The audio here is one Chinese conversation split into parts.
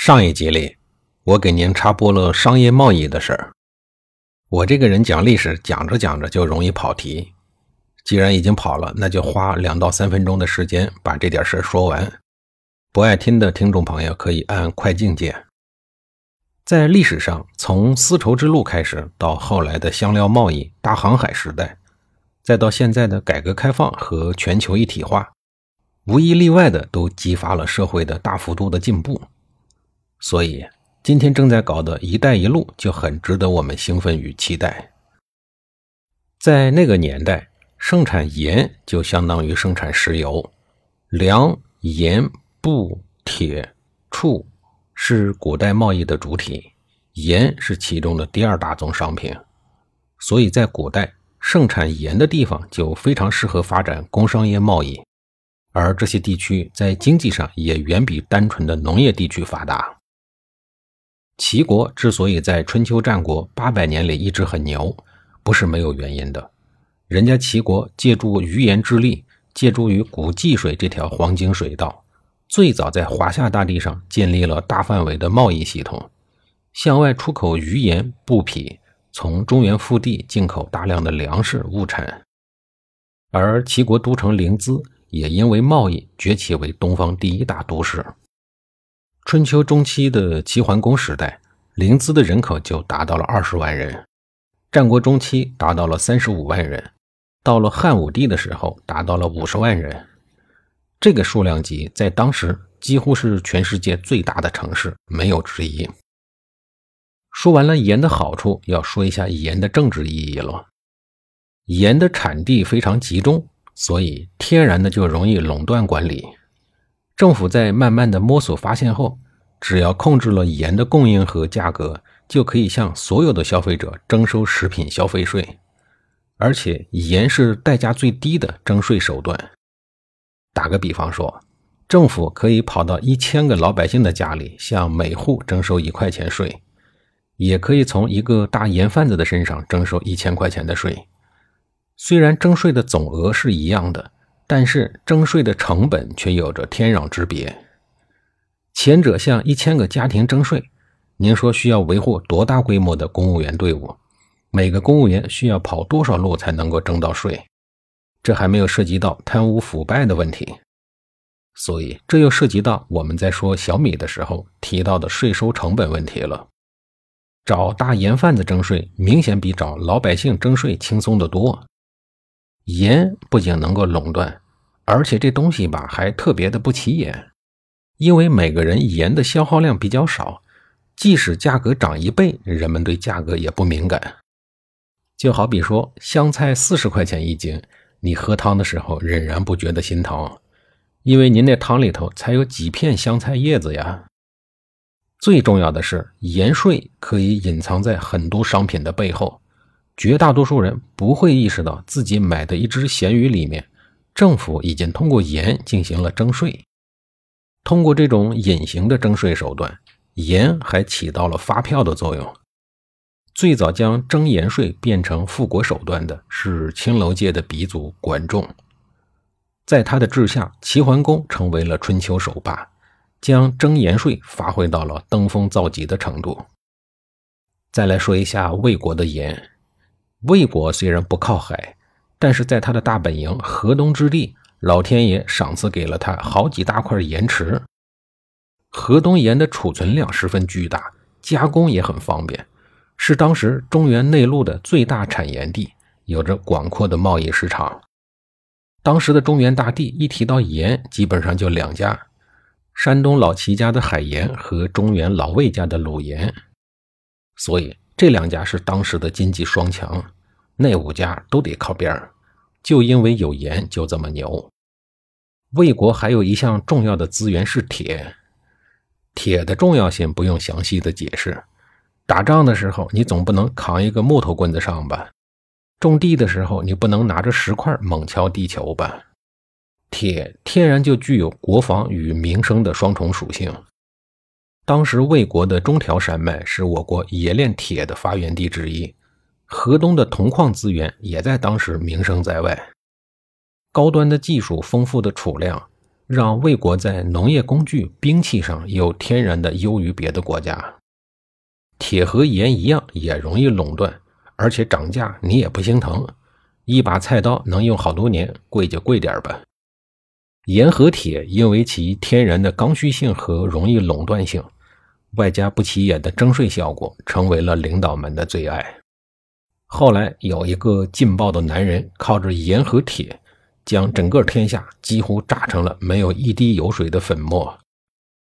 上一集里，我给您插播了商业贸易的事儿。我这个人讲历史，讲着讲着就容易跑题。既然已经跑了，那就花两到三分钟的时间把这点事儿说完。不爱听的听众朋友可以按快进键。在历史上，从丝绸之路开始，到后来的香料贸易、大航海时代，再到现在的改革开放和全球一体化，无一例外的都激发了社会的大幅度的进步。所以，今天正在搞的一带一路就很值得我们兴奋与期待。在那个年代，生产盐就相当于生产石油，粮、盐、布、铁、畜是古代贸易的主体，盐是其中的第二大宗商品。所以在古代，盛产盐的地方就非常适合发展工商业贸易，而这些地区在经济上也远比单纯的农业地区发达。齐国之所以在春秋战国八百年里一直很牛，不是没有原因的。人家齐国借助鱼盐之力，借助于古济水这条黄金水道，最早在华夏大地上建立了大范围的贸易系统，向外出口鱼盐、布匹，从中原腹地进口大量的粮食物产。而齐国都城临淄也因为贸易崛起为东方第一大都市。春秋中期的齐桓公时代，临淄的人口就达到了二十万人；战国中期达到了三十五万人；到了汉武帝的时候，达到了五十万人。这个数量级在当时几乎是全世界最大的城市，没有之一。说完了盐的好处，要说一下盐的政治意义了。盐的产地非常集中，所以天然的就容易垄断管理。政府在慢慢的摸索发现后，只要控制了盐的供应和价格，就可以向所有的消费者征收食品消费税，而且盐是代价最低的征税手段。打个比方说，政府可以跑到一千个老百姓的家里，向每户征收一块钱税，也可以从一个大盐贩子的身上征收一千块钱的税。虽然征税的总额是一样的。但是征税的成本却有着天壤之别。前者向一千个家庭征税，您说需要维护多大规模的公务员队伍？每个公务员需要跑多少路才能够征到税？这还没有涉及到贪污腐败的问题。所以这又涉及到我们在说小米的时候提到的税收成本问题了。找大盐贩子征税，明显比找老百姓征税轻松得多。盐不仅能够垄断，而且这东西吧还特别的不起眼，因为每个人盐的消耗量比较少，即使价格涨一倍，人们对价格也不敏感。就好比说香菜四十块钱一斤，你喝汤的时候仍然不觉得心疼，因为您那汤里头才有几片香菜叶子呀。最重要的是，盐税可以隐藏在很多商品的背后。绝大多数人不会意识到自己买的一只咸鱼里面，政府已经通过盐进行了征税。通过这种隐形的征税手段，盐还起到了发票的作用。最早将征盐税变成富国手段的是青楼界的鼻祖管仲，在他的治下，齐桓公成为了春秋首霸，将征盐税发挥到了登峰造极的程度。再来说一下魏国的盐。魏国虽然不靠海，但是在他的大本营河东之地，老天爷赏赐给了他好几大块盐池。河东盐的储存量十分巨大，加工也很方便，是当时中原内陆的最大产盐地，有着广阔的贸易市场。当时的中原大地一提到盐，基本上就两家：山东老齐家的海盐和中原老魏家的鲁盐。所以。这两家是当时的经济双强，那五家都得靠边儿。就因为有盐，就这么牛。魏国还有一项重要的资源是铁，铁的重要性不用详细的解释。打仗的时候，你总不能扛一个木头棍子上吧？种地的时候，你不能拿着石块猛敲地球吧？铁天然就具有国防与民生的双重属性。当时魏国的中条山脉是我国冶炼铁的发源地之一，河东的铜矿资源也在当时名声在外。高端的技术、丰富的储量，让魏国在农业工具、兵器上有天然的优于别的国家。铁和盐一样，也容易垄断。而且涨价你也不心疼，一把菜刀能用好多年，贵就贵点吧。盐和铁因为其天然的刚需性和容易垄断性，外加不起眼的征税效果，成为了领导们的最爱。后来有一个劲爆的男人，靠着盐和铁，将整个天下几乎炸成了没有一滴油水的粉末，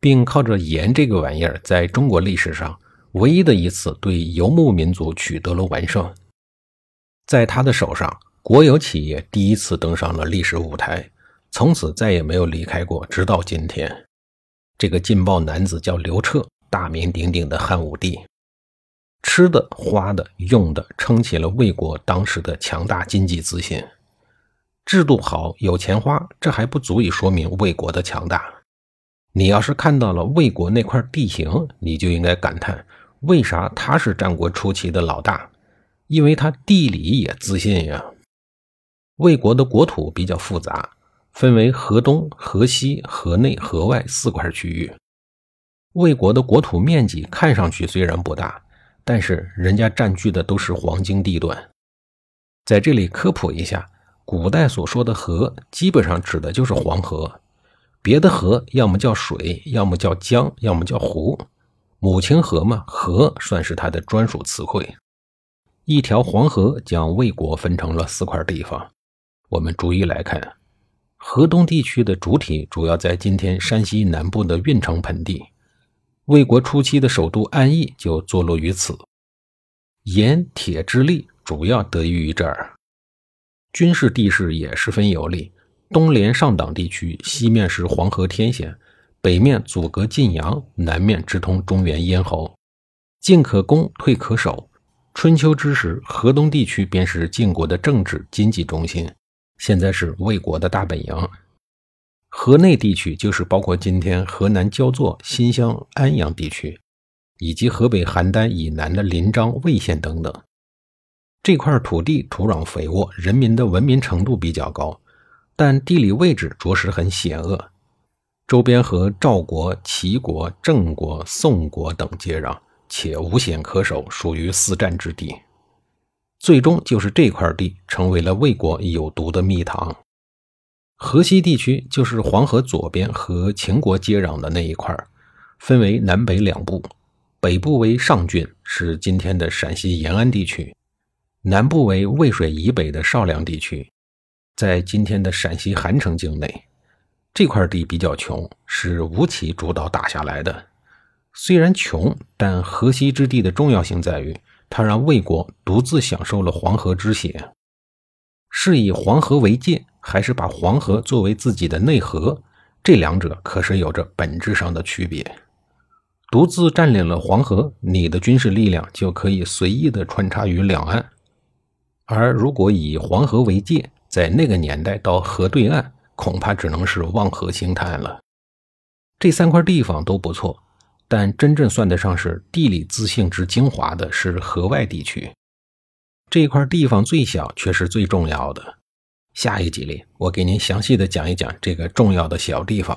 并靠着盐这个玩意儿，在中国历史上。唯一的一次对游牧民族取得了完胜，在他的手上，国有企业第一次登上了历史舞台，从此再也没有离开过，直到今天。这个劲爆男子叫刘彻，大名鼎鼎的汉武帝，吃的、花的、用的，撑起了魏国当时的强大经济自信。制度好，有钱花，这还不足以说明魏国的强大。你要是看到了魏国那块地形，你就应该感叹。为啥他是战国初期的老大？因为他地理也自信呀。魏国的国土比较复杂，分为河东、河西、河内、河外四块区域。魏国的国土面积看上去虽然不大，但是人家占据的都是黄金地段。在这里科普一下，古代所说的河，基本上指的就是黄河，别的河要么叫水，要么叫江，要么叫湖。母亲河嘛，河算是它的专属词汇。一条黄河将魏国分成了四块地方。我们逐一来看，河东地区的主体主要在今天山西南部的运城盆地。魏国初期的首都安邑就坐落于此。盐铁之利主要得益于这儿。军事地势也十分有利，东连上党地区，西面是黄河天险。北面阻隔晋阳，南面直通中原咽喉，进可攻，退可守。春秋之时，河东地区便是晋国的政治经济中心，现在是魏国的大本营。河内地区就是包括今天河南焦作、新乡、安阳地区，以及河北邯郸以南的临漳、魏县等等。这块土地土壤肥沃，人民的文明程度比较高，但地理位置着实很险恶。周边和赵国、齐国、郑国、宋国等接壤，且无险可守，属于四战之地。最终就是这块地成为了魏国有毒的蜜糖。河西地区就是黄河左边和秦国接壤的那一块，分为南北两部，北部为上郡，是今天的陕西延安地区；南部为渭水以北的少梁地区，在今天的陕西韩城境内。这块地比较穷，是吴起主导打下来的。虽然穷，但河西之地的重要性在于，他让魏国独自享受了黄河之血。是以黄河为界，还是把黄河作为自己的内河？这两者可是有着本质上的区别。独自占领了黄河，你的军事力量就可以随意的穿插于两岸；而如果以黄河为界，在那个年代到河对岸。恐怕只能是望河兴叹了。这三块地方都不错，但真正算得上是地理自信之精华的是河外地区。这块地方最小，却是最重要的。下一集里，我给您详细的讲一讲这个重要的小地方。